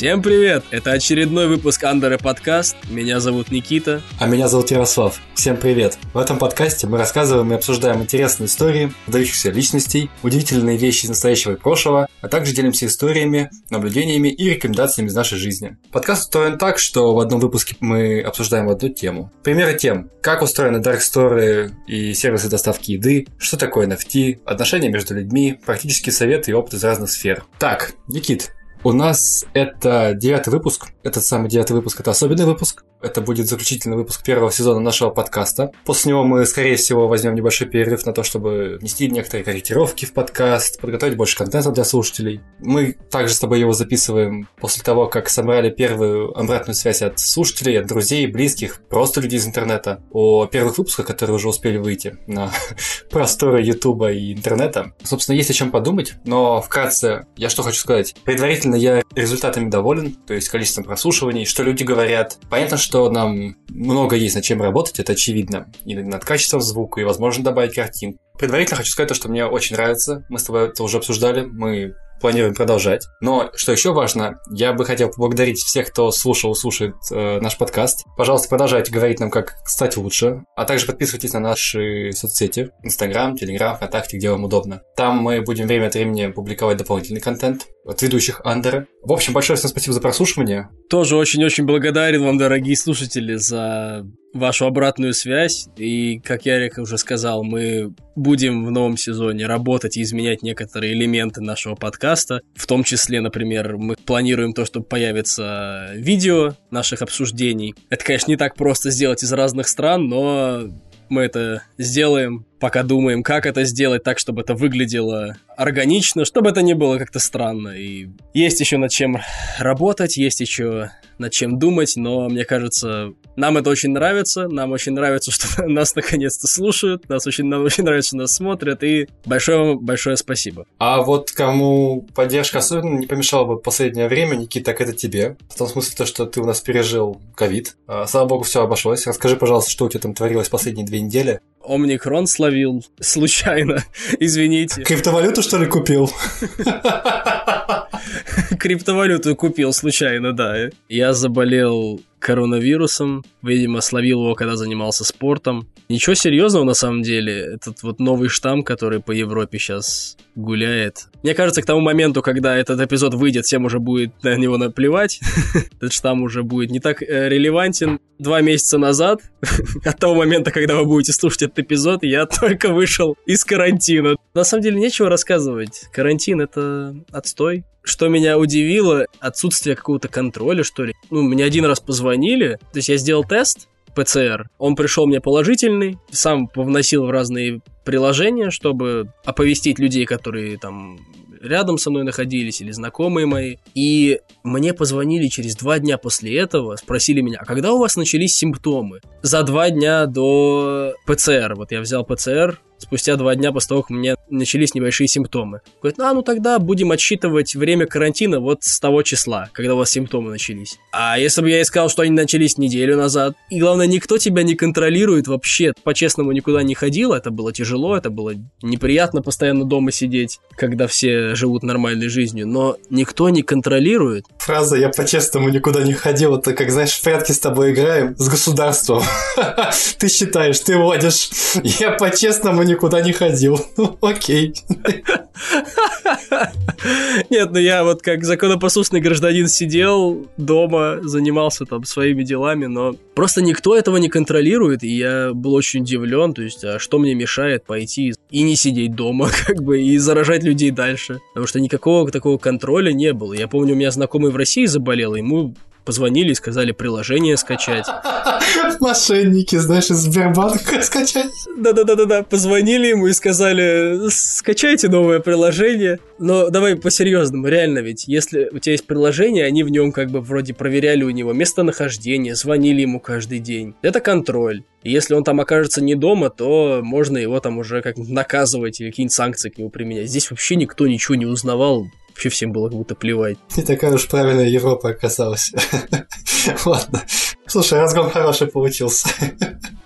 Всем привет! Это очередной выпуск Андеры подкаст. Меня зовут Никита. А меня зовут Ярослав. Всем привет! В этом подкасте мы рассказываем и обсуждаем интересные истории выдающихся личностей, удивительные вещи из настоящего и прошлого, а также делимся историями, наблюдениями и рекомендациями из нашей жизни. Подкаст устроен так, что в одном выпуске мы обсуждаем одну тему. Примеры тем, как устроены дарксторы и сервисы доставки еды, что такое NFT, отношения между людьми, практические советы и опыт из разных сфер. Так, Никит, у нас это девятый выпуск. Этот самый девятый выпуск – это особенный выпуск. Это будет заключительный выпуск первого сезона нашего подкаста. После него мы, скорее всего, возьмем небольшой перерыв на то, чтобы внести некоторые корректировки в подкаст, подготовить больше контента для слушателей. Мы также с тобой его записываем после того, как собрали первую обратную связь от слушателей, от друзей, близких, просто людей из интернета о первых выпусках, которые уже успели выйти на просторы Ютуба и интернета. Собственно, есть о чем подумать, но вкратце я что хочу сказать. Предварительно я результатами доволен, то есть количеством прослушиваний, что люди говорят. Понятно, что что нам много есть над чем работать, это очевидно. И над качеством звука, и возможно добавить картин. Предварительно хочу сказать то, что мне очень нравится. Мы с тобой это уже обсуждали. Мы планируем продолжать. Но, что еще важно, я бы хотел поблагодарить всех, кто слушал и слушает э, наш подкаст. Пожалуйста, продолжайте говорить нам, как стать лучше. А также подписывайтесь на наши соцсети. Инстаграм, Телеграм, ВКонтакте, где вам удобно. Там мы будем время от времени публиковать дополнительный контент от ведущих Андера. В общем, большое всем спасибо за прослушивание. Тоже очень-очень благодарен вам, дорогие слушатели, за вашу обратную связь. И, как Ярик уже сказал, мы будем в новом сезоне работать и изменять некоторые элементы нашего подкаста. В том числе, например, мы планируем то, чтобы появится видео наших обсуждений. Это, конечно, не так просто сделать из разных стран, но мы это сделаем, пока думаем, как это сделать так, чтобы это выглядело органично, чтобы это не было как-то странно. И есть еще над чем работать, есть еще над чем думать, но мне кажется, нам это очень нравится, нам очень нравится, что нас наконец-то слушают, нас очень, нам очень нравится, что нас смотрят, и большое большое спасибо. А вот кому поддержка особенно не помешала бы в последнее время, Никита, так это тебе. В том смысле, то, что ты у нас пережил ковид. А, слава богу, все обошлось. Расскажи, пожалуйста, что у тебя там творилось последние две недели. Омникрон словил случайно, извините. Криптовалюту, что ли, купил? Криптовалюту купил случайно, да. Я заболел коронавирусом. Видимо, словил его, когда занимался спортом. Ничего серьезного на самом деле. Этот вот новый штамм, который по Европе сейчас гуляет. Мне кажется, к тому моменту, когда этот эпизод выйдет, всем уже будет на него наплевать. Этот штамм уже будет не так э, релевантен. Два месяца назад, от того момента, когда вы будете слушать этот эпизод, я только вышел из карантина. На самом деле нечего рассказывать. Карантин — это отстой. Что меня удивило, отсутствие какого-то контроля, что ли. Ну, мне один раз позвонили, то есть я сделал тест, ПЦР. Он пришел мне положительный, сам повносил в разные приложения, чтобы оповестить людей, которые там рядом со мной находились или знакомые мои. И мне позвонили через два дня после этого, спросили меня, а когда у вас начались симптомы? За два дня до ПЦР. Вот я взял ПЦР, спустя два дня после того, как у меня начались небольшие симптомы. Говорит, а, ну тогда будем отсчитывать время карантина вот с того числа, когда у вас симптомы начались. А если бы я искал, что они начались неделю назад, и главное, никто тебя не контролирует вообще, по-честному никуда не ходил, это было тяжело, это было неприятно постоянно дома сидеть, когда все живут нормальной жизнью, но никто не контролирует. Фраза «я по-честному никуда не ходил» это как, знаешь, в прятки с тобой играем с государством. Ты считаешь, ты водишь «я по-честному никуда не ходил». Ну, окей. Нет, ну я вот как законопослушный гражданин сидел дома, занимался там своими делами, но просто никто этого не контролирует, и я был очень удивлен, то есть, а что мне мешает пойти и не сидеть дома, как бы, и заражать людей дальше? Потому что никакого такого контроля не было. Я помню, у меня знакомый в России заболел, ему позвонили и сказали приложение скачать. Мошенники, знаешь, из Сбербанка скачать. Да-да-да-да-да, позвонили ему и сказали, скачайте новое приложение. Но давай по-серьезному, реально ведь, если у тебя есть приложение, они в нем как бы вроде проверяли у него местонахождение, звонили ему каждый день. Это контроль. И если он там окажется не дома, то можно его там уже как наказывать или какие-нибудь санкции к нему применять. Здесь вообще никто ничего не узнавал, Вообще всем было как будто плевать. Не такая уж правильная Европа оказалась. Ладно. Слушай, разгон хороший получился.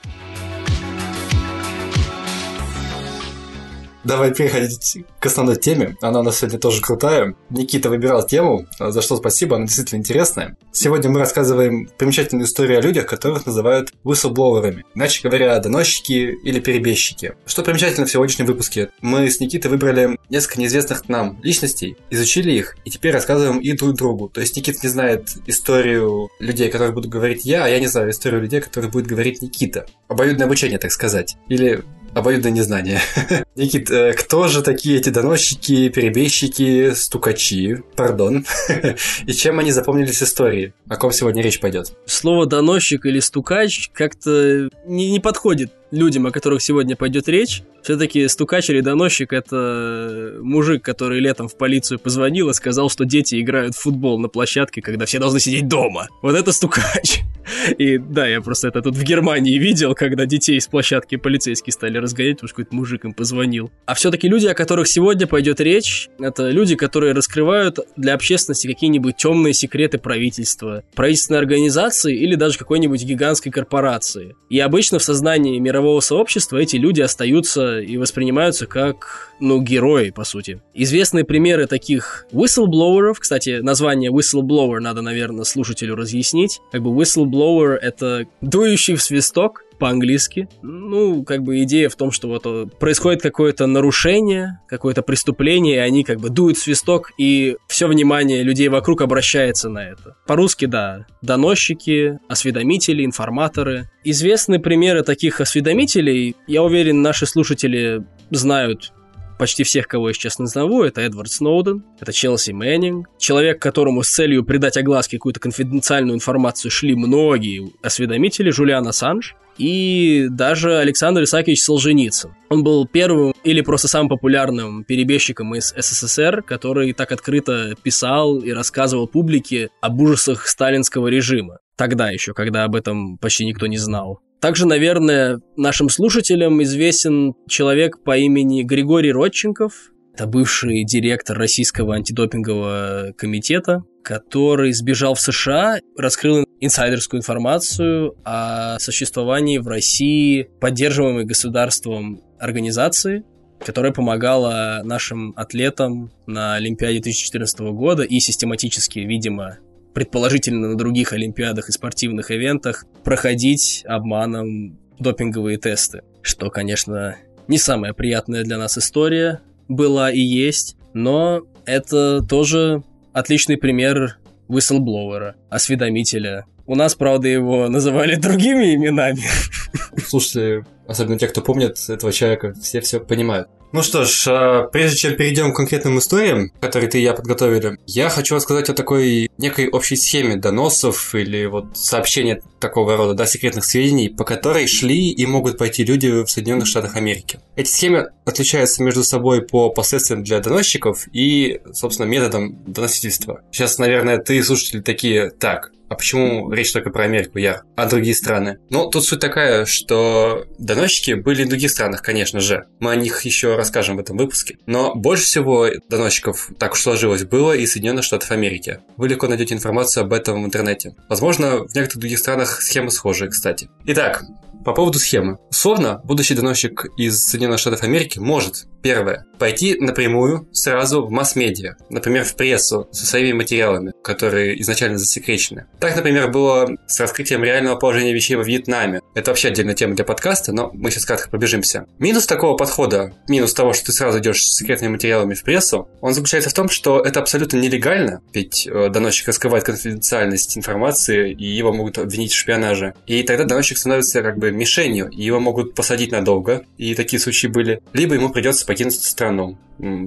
давай переходить к основной теме. Она у нас сегодня тоже крутая. Никита выбирал тему, за что спасибо, она действительно интересная. Сегодня мы рассказываем примечательную историю о людях, которых называют whistleбловерами. Иначе говоря, доносчики или перебежчики. Что примечательно в сегодняшнем выпуске? Мы с Никитой выбрали несколько неизвестных нам личностей, изучили их и теперь рассказываем и друг другу. То есть Никита не знает историю людей, которых буду говорить я, а я не знаю историю людей, которых будет говорить Никита. Обоюдное обучение, так сказать. Или обоюдное незнание. Никит, э, кто же такие эти доносчики, перебежчики, стукачи, пардон, и чем они запомнились истории? О ком сегодня речь пойдет? Слово доносчик или стукач как-то не, не подходит людям, о которых сегодня пойдет речь. Все-таки стукач или доносчик – это мужик, который летом в полицию позвонил и сказал, что дети играют в футбол на площадке, когда все должны сидеть дома. Вот это стукач. И да, я просто это тут в Германии видел, когда детей с площадки полицейские стали разгонять, потому что какой-то мужик им позвонил. А все-таки люди, о которых сегодня пойдет речь, это люди, которые раскрывают для общественности какие-нибудь темные секреты правительства, правительственной организации или даже какой-нибудь гигантской корпорации. И обычно в сознании мирового сообщества эти люди остаются и воспринимаются как, ну, герои, по сути. Известные примеры таких whistleblowers, кстати, название whistleblower надо, наверное, слушателю разъяснить. Как бы whistleblower — это дующий в свисток, по-английски. Ну, как бы идея в том, что вот э, происходит какое-то нарушение, какое-то преступление, и они как бы дуют свисток, и все внимание людей вокруг обращается на это. По-русски, да, доносчики, осведомители, информаторы. Известны примеры таких осведомителей, я уверен, наши слушатели знают почти всех, кого я сейчас назову, это Эдвард Сноуден, это Челси Мэннинг, человек, которому с целью придать огласке какую-то конфиденциальную информацию шли многие осведомители, Жулиан Ассанж, и даже Александр Исаакович Солженицын. Он был первым или просто самым популярным перебежчиком из СССР, который так открыто писал и рассказывал публике об ужасах сталинского режима. Тогда еще, когда об этом почти никто не знал. Также, наверное, нашим слушателям известен человек по имени Григорий Родченков. Это бывший директор Российского антидопингового комитета, который сбежал в США, раскрыл инсайдерскую информацию о существовании в России поддерживаемой государством организации, которая помогала нашим атлетам на Олимпиаде 2014 года и систематически, видимо, предположительно на других олимпиадах и спортивных ивентах, проходить обманом допинговые тесты. Что, конечно, не самая приятная для нас история была и есть, но это тоже отличный пример whistleblowера, осведомителя. У нас, правда, его называли другими именами. Слушайте, особенно те, кто помнит этого человека, все все понимают. Ну что ж, а, прежде чем перейдем к конкретным историям, которые ты и я подготовили, я хочу рассказать о такой некой общей схеме доносов или вот сообщения такого рода, да, секретных сведений, по которой шли и могут пойти люди в Соединенных Штатах Америки. Эти схемы отличаются между собой по последствиям для доносчиков и, собственно, методом доносительства. Сейчас, наверное, ты, слушатели, такие, так, а почему речь только про Америку, я, а другие страны? Ну, тут суть такая, что доносчики были в других странах, конечно же. Мы о них еще расскажем в этом выпуске. Но больше всего доносчиков, так уж сложилось, было из Соединенных Штатов Америки. Вы легко найдете информацию об этом в интернете. Возможно, в некоторых других странах схемы схожие, кстати. Итак, по поводу схемы. Условно, будущий доносчик из Соединенных Штатов Америки может, первое, пойти напрямую сразу в масс-медиа, например, в прессу со своими материалами, которые изначально засекречены. Так, например, было с раскрытием реального положения вещей во Вьетнаме. Это вообще отдельная тема для подкаста, но мы сейчас кратко пробежимся. Минус такого подхода, минус того, что ты сразу идешь с секретными материалами в прессу, он заключается в том, что это абсолютно нелегально, ведь э, доносчик раскрывает конфиденциальность информации, и его могут обвинить в шпионаже. И тогда доносчик становится как бы мишенью, и его могут посадить надолго, и такие случаи были, либо ему придется покинуть страну.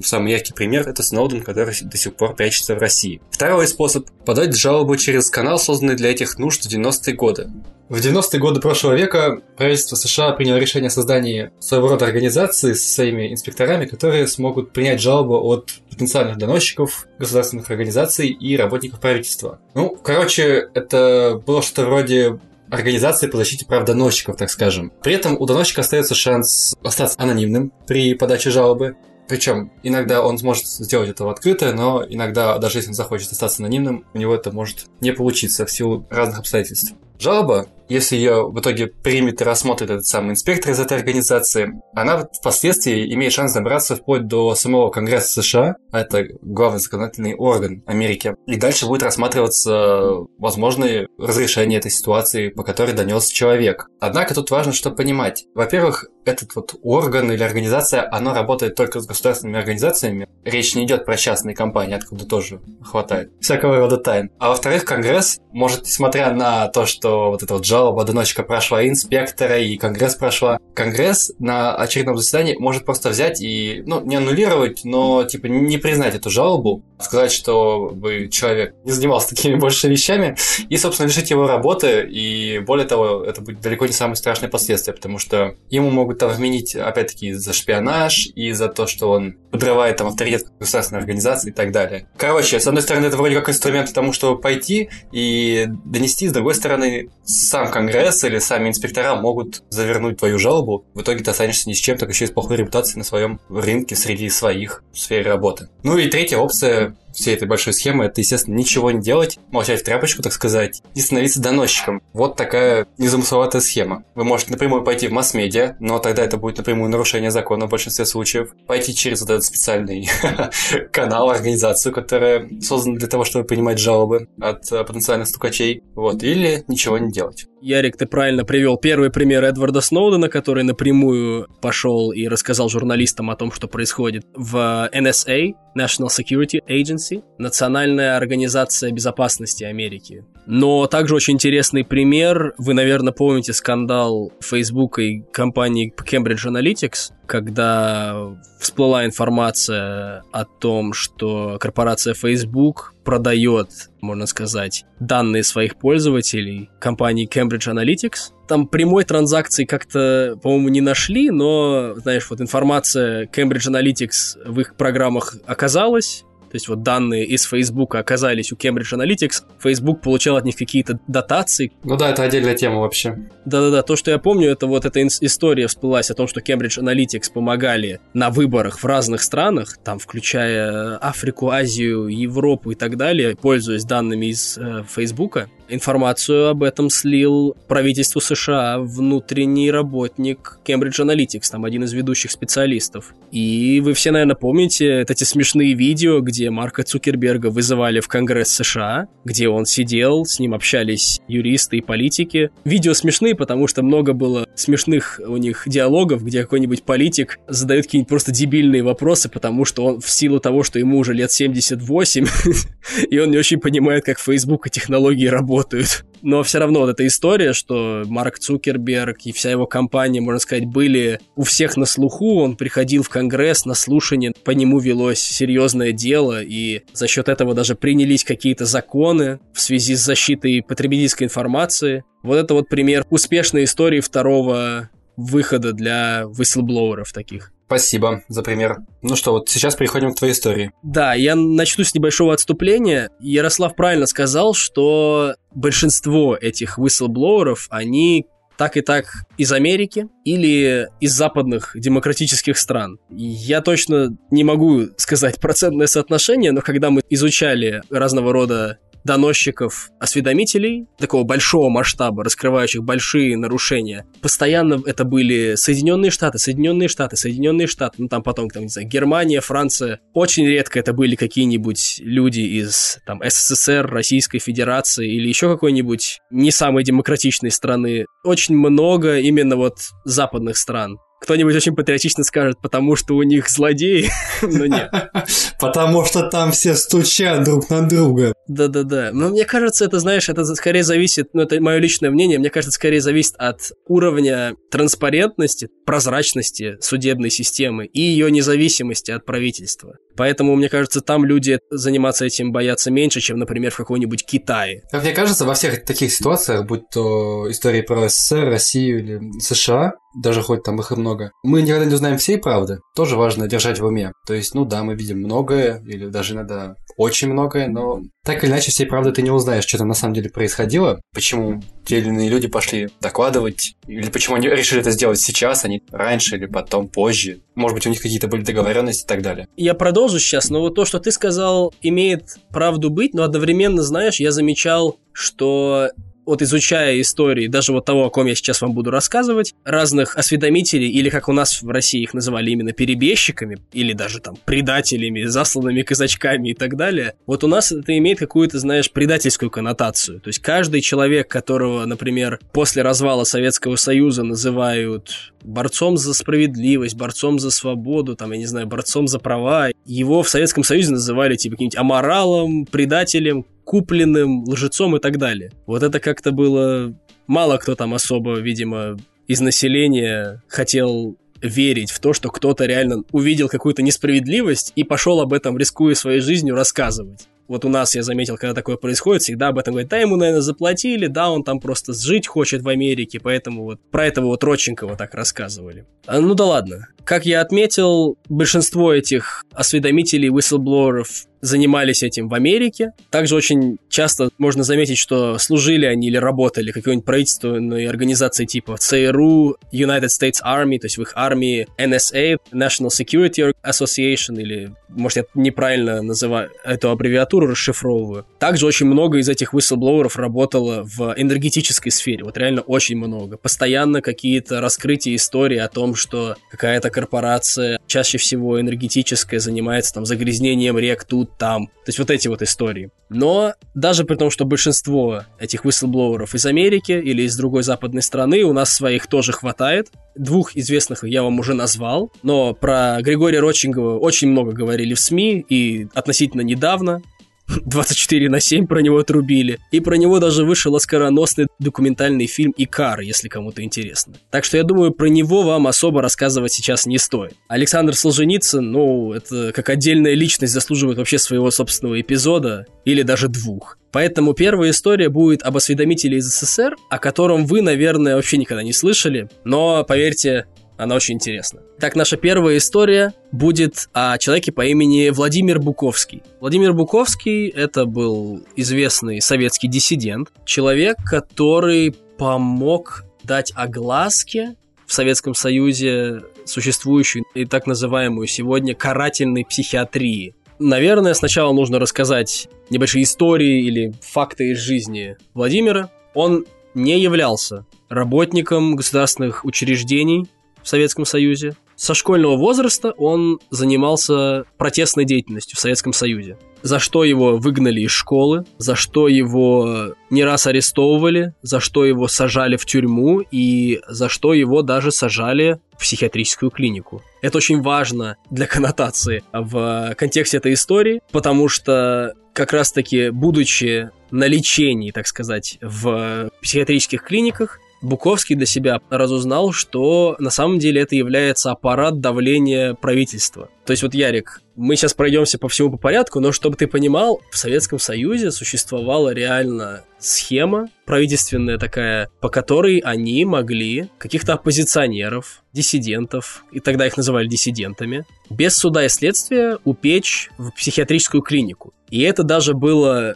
Самый яркий пример – это Сноуден, который до сих пор прячется в России. Второй способ – подать жалобу через канал, созданный для этих нужд в 90-е годы. В 90-е годы прошлого века правительство США приняло решение о создании своего рода организации со своими инспекторами, которые смогут принять жалобу от потенциальных доносчиков, государственных организаций и работников правительства. Ну, короче, это было что-то вроде организации по защите прав доносчиков, так скажем. При этом у доносчика остается шанс остаться анонимным при подаче жалобы. Причем иногда он сможет сделать это открыто, но иногда, даже если он захочет остаться анонимным, у него это может не получиться в силу разных обстоятельств. Жалоба если ее в итоге примет и рассмотрит этот самый инспектор из этой организации, она впоследствии имеет шанс добраться вплоть до самого Конгресса США, это главный законодательный орган Америки, и дальше будет рассматриваться возможные разрешения этой ситуации, по которой донес человек. Однако тут важно что понимать. Во-первых, этот вот орган или организация, она работает только с государственными организациями. Речь не идет про частные компании, откуда тоже хватает всякого рода тайн. А во-вторых, Конгресс может, несмотря на то, что вот эта вот жалоба одиночка прошла и инспектора, и Конгресс прошла, Конгресс на очередном заседании может просто взять и, ну, не аннулировать, но, типа, не признать эту жалобу, сказать, что бы человек не занимался такими больше вещами, и, собственно, лишить его работы, и более того, это будет далеко не самые страшные последствия, потому что ему могут там вменить, опять-таки, за шпионаж и за то, что он подрывает там авторитет государственной организации и так далее. Короче, с одной стороны, это вроде как инструмент к тому, чтобы пойти и донести, с другой стороны, сам Конгресс или сами инспектора могут завернуть твою жалобу. В итоге ты останешься ни с чем, только еще и с плохой репутацией на своем рынке среди своих в сфере работы. Ну и третья опция всей этой большой схемы, это, естественно, ничего не делать, молчать в тряпочку, так сказать, и становиться доносчиком. Вот такая незамысловатая схема. Вы можете напрямую пойти в масс-медиа, но тогда это будет напрямую нарушение закона в большинстве случаев. Пойти через вот этот специальный канал, организацию, которая создана для того, чтобы принимать жалобы от э, потенциальных стукачей. Вот. Или ничего не делать. Ярик, ты правильно привел первый пример Эдварда Сноудена, который напрямую пошел и рассказал журналистам о том, что происходит в NSA, National Security Agency, Национальная организация безопасности Америки. Но также очень интересный пример, вы, наверное, помните скандал Facebook и компании Cambridge Analytics, когда всплыла информация о том, что корпорация Facebook продает, можно сказать, данные своих пользователей компании Cambridge Analytics. Там прямой транзакции как-то, по-моему, не нашли, но, знаешь, вот информация Cambridge Analytics в их программах оказалась, то есть вот данные из Facebook оказались у Cambridge Analytics, Facebook получал от них какие-то дотации. Ну да, это отдельная тема вообще. Да-да-да, то, что я помню, это вот эта история всплылась о том, что Cambridge Analytics помогали на выборах в разных странах, там, включая Африку, Азию, Европу и так далее, пользуясь данными из э, Facebook. Информацию об этом слил правительству США внутренний работник Cambridge Analytics, там один из ведущих специалистов. И вы все, наверное, помните эти смешные видео, где Марка Цукерберга вызывали в Конгресс США, где он сидел, с ним общались юристы и политики. Видео смешные, потому что много было смешных у них диалогов, где какой-нибудь политик задает какие-нибудь просто дебильные вопросы, потому что он в силу того, что ему уже лет 78, и он не очень понимает, как Facebook и технологии работают работают. Но все равно вот эта история, что Марк Цукерберг и вся его компания, можно сказать, были у всех на слуху, он приходил в Конгресс на слушание, по нему велось серьезное дело, и за счет этого даже принялись какие-то законы в связи с защитой потребительской информации. Вот это вот пример успешной истории второго выхода для whistleblowers таких. Спасибо за пример. Ну что, вот сейчас переходим к твоей истории. Да, я начну с небольшого отступления. Ярослав правильно сказал, что большинство этих whistleblowers, они так и так из Америки или из западных демократических стран. Я точно не могу сказать процентное соотношение, но когда мы изучали разного рода доносчиков, осведомителей такого большого масштаба, раскрывающих большие нарушения. Постоянно это были Соединенные Штаты, Соединенные Штаты, Соединенные Штаты, ну там потом, там, не знаю, Германия, Франция. Очень редко это были какие-нибудь люди из там СССР, Российской Федерации или еще какой-нибудь не самой демократичной страны. Очень много именно вот западных стран. Кто-нибудь очень патриотично скажет, потому что у них злодеи, но нет. Потому что там все стучат друг на друга. Да-да-да. Но мне кажется, это, знаешь, это скорее зависит, ну, это мое личное мнение, мне кажется, скорее зависит от уровня транспарентности, прозрачности судебной системы и ее независимости от правительства. Поэтому, мне кажется, там люди заниматься этим боятся меньше, чем, например, в какой-нибудь Китае. Как мне кажется, во всех таких ситуациях, будь то истории про СССР, Россию или США, даже хоть там их и много, мы никогда не узнаем всей правды. Тоже важно держать в уме. То есть, ну да, мы видим многое, или даже иногда очень многое, но так или иначе всей правды ты не узнаешь, что там на самом деле происходило, почему те или иные люди пошли докладывать, или почему они решили это сделать сейчас, а не раньше или потом, позже. Может быть, у них какие-то были договоренности и так далее. Я продолжу сейчас, но вот то, что ты сказал, имеет правду быть, но одновременно, знаешь, я замечал, что вот изучая истории, даже вот того, о ком я сейчас вам буду рассказывать, разных осведомителей, или как у нас в России их называли именно перебежчиками, или даже там предателями, засланными казачками и так далее, вот у нас это имеет какую-то, знаешь, предательскую коннотацию. То есть каждый человек, которого, например, после развала Советского Союза называют борцом за справедливость, борцом за свободу, там, я не знаю, борцом за права, его в Советском Союзе называли типа каким-нибудь аморалом, предателем, купленным, лжецом и так далее. Вот это как-то было... Мало кто там особо, видимо, из населения хотел верить в то, что кто-то реально увидел какую-то несправедливость и пошел об этом, рискуя своей жизнью, рассказывать. Вот у нас, я заметил, когда такое происходит, всегда об этом говорят, да, ему, наверное, заплатили, да, он там просто жить хочет в Америке, поэтому вот про этого вот Родченкова так рассказывали. А, ну да ладно. Как я отметил, большинство этих осведомителей, whistleblowerов занимались этим в Америке. Также очень часто можно заметить, что служили они или работали какой-нибудь правительственной организации типа ЦРУ, United States Army, то есть в их армии NSA, National Security Association, или, может, я неправильно называю эту аббревиатуру, расшифровываю. Также очень много из этих whistleblowerов работало в энергетической сфере, вот реально очень много. Постоянно какие-то раскрытия истории о том, что какая-то корпорация, чаще всего энергетическая, занимается там загрязнением рек тут, там. То есть вот эти вот истории. Но даже при том, что большинство этих whistleblowerов из Америки или из другой западной страны, у нас своих тоже хватает. Двух известных я вам уже назвал, но про Григория Рочингова очень много говорили в СМИ и относительно недавно. 24 на 7 про него отрубили. И про него даже вышел оскароносный документальный фильм «Икар», если кому-то интересно. Так что я думаю, про него вам особо рассказывать сейчас не стоит. Александр Солженицын, ну, это как отдельная личность заслуживает вообще своего собственного эпизода, или даже двух. Поэтому первая история будет об осведомителе из СССР, о котором вы, наверное, вообще никогда не слышали, но, поверьте, она очень интересна. Так, наша первая история будет о человеке по имени Владимир Буковский. Владимир Буковский – это был известный советский диссидент, человек, который помог дать огласке в Советском Союзе существующую и так называемую сегодня карательной психиатрии. Наверное, сначала нужно рассказать небольшие истории или факты из жизни Владимира. Он не являлся работником государственных учреждений, в Советском Союзе. Со школьного возраста он занимался протестной деятельностью в Советском Союзе. За что его выгнали из школы, за что его не раз арестовывали, за что его сажали в тюрьму и за что его даже сажали в психиатрическую клинику. Это очень важно для коннотации в контексте этой истории, потому что как раз-таки, будучи на лечении, так сказать, в психиатрических клиниках, Буковский для себя разузнал, что на самом деле это является аппарат давления правительства. То есть вот, Ярик, мы сейчас пройдемся по всему по порядку, но чтобы ты понимал, в Советском Союзе существовала реально схема правительственная такая, по которой они могли каких-то оппозиционеров, диссидентов, и тогда их называли диссидентами, без суда и следствия упечь в психиатрическую клинику. И это даже было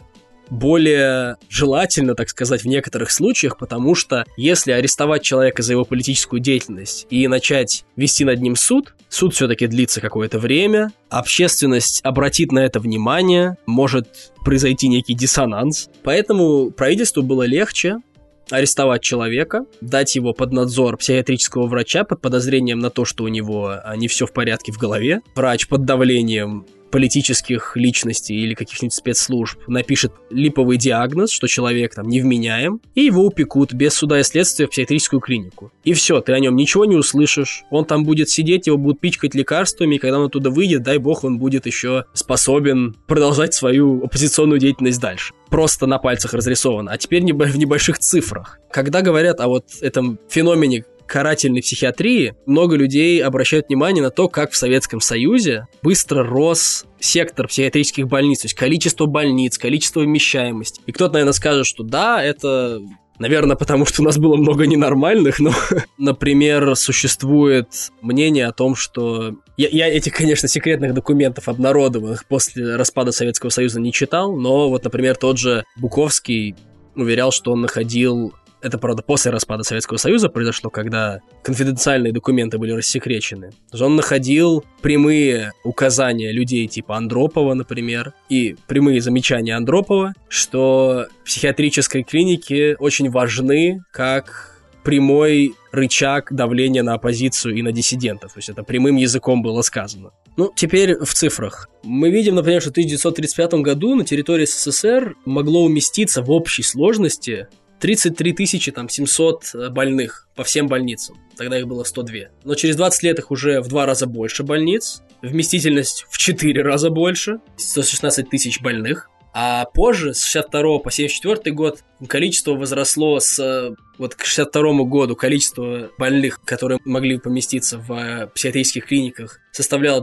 более желательно, так сказать, в некоторых случаях, потому что если арестовать человека за его политическую деятельность и начать вести над ним суд, суд все-таки длится какое-то время, общественность обратит на это внимание, может произойти некий диссонанс. Поэтому правительству было легче арестовать человека, дать его под надзор психиатрического врача под подозрением на то, что у него не все в порядке в голове. Врач под давлением политических личностей или каких-нибудь спецслужб напишет липовый диагноз, что человек там невменяем, и его упекут без суда и следствия в психиатрическую клинику. И все, ты о нем ничего не услышишь, он там будет сидеть, его будут пичкать лекарствами, и когда он оттуда выйдет, дай бог, он будет еще способен продолжать свою оппозиционную деятельность дальше. Просто на пальцах разрисовано, а теперь в небольших цифрах. Когда говорят о вот этом феномене карательной психиатрии много людей обращают внимание на то, как в Советском Союзе быстро рос сектор психиатрических больниц, то есть количество больниц, количество вмещаемости. И кто-то, наверное, скажет, что да, это Наверное, потому что у нас было много ненормальных, но, например, существует мнение о том, что... Я, я этих, конечно, секретных документов, обнародованных после распада Советского Союза, не читал, но вот, например, тот же Буковский уверял, что он находил Это, правда, после распада Советского Союза произошло, когда конфиденциальные документы были рассекречены. Он находил прямые указания людей типа Андропова, например, и прямые замечания Андропова, что психиатрической клиники очень важны как прямой рычаг давления на оппозицию и на диссидентов. То есть это прямым языком было сказано. Ну, теперь в цифрах. Мы видим, например, что в 1935 году на территории СССР могло уместиться в общей сложности 33 тысячи там 700 э, больных по всем больницам. Тогда их было 102. Но через 20 лет их уже в два раза больше больниц. Вместительность в 4 раза больше. 116 тысяч больных. А позже, с 62 по 74 год, количество возросло с... Вот к 62 году количество больных, которые могли поместиться в э, психиатрических клиниках, составляло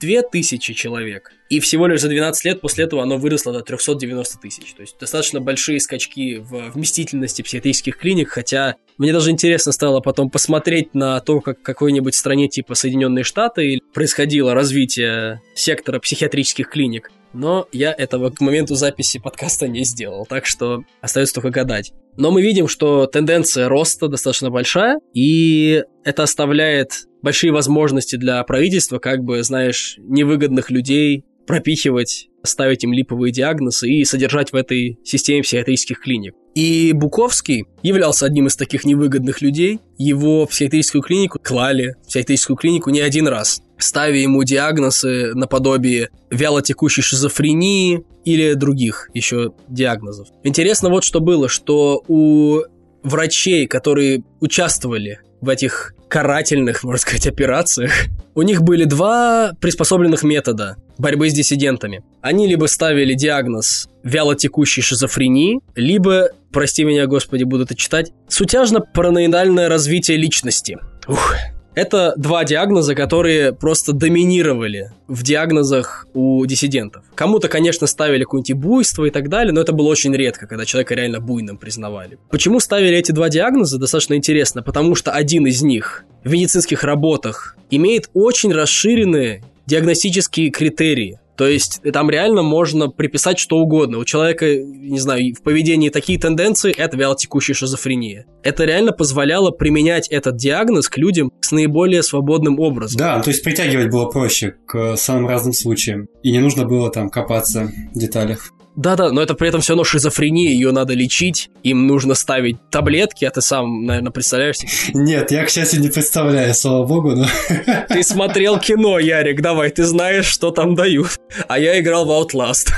222 тысячи человек. И всего лишь за 12 лет после этого оно выросло до 390 тысяч. То есть достаточно большие скачки в вместительности психиатрических клиник, хотя мне даже интересно стало потом посмотреть на то, как в какой-нибудь стране типа Соединенные Штаты происходило развитие сектора психиатрических клиник но я этого к моменту записи подкаста не сделал, так что остается только гадать. Но мы видим, что тенденция роста достаточно большая, и это оставляет большие возможности для правительства, как бы, знаешь, невыгодных людей пропихивать, ставить им липовые диагнозы и содержать в этой системе психиатрических клиник. И Буковский являлся одним из таких невыгодных людей. Его в психиатрическую клинику клали, в психиатрическую клинику не один раз ставя ему диагнозы наподобие вялотекущей шизофрении или других еще диагнозов. Интересно вот что было, что у врачей, которые участвовали в этих карательных, можно сказать, операциях, у них были два приспособленных метода борьбы с диссидентами. Они либо ставили диагноз вялотекущей шизофрении, либо, прости меня, господи, буду это читать, сутяжно-параноидальное развитие личности. Ух, это два диагноза, которые просто доминировали в диагнозах у диссидентов. Кому-то, конечно, ставили какое-нибудь буйство и так далее, но это было очень редко, когда человека реально буйным признавали. Почему ставили эти два диагноза, достаточно интересно, потому что один из них в медицинских работах имеет очень расширенные диагностические критерии. То есть там реально можно приписать что угодно. У человека, не знаю, в поведении такие тенденции, это вялотекущая шизофрения. Это реально позволяло применять этот диагноз к людям с наиболее свободным образом. Да, то есть притягивать было проще к самым разным случаям. И не нужно было там копаться в деталях. Да-да, но это при этом все равно шизофрения, ее надо лечить, им нужно ставить таблетки, а ты сам, наверное, представляешь Нет, я, к счастью, не представляю, слава богу, но... Ты смотрел кино, Ярик, давай, ты знаешь, что там дают. А я играл в Outlast.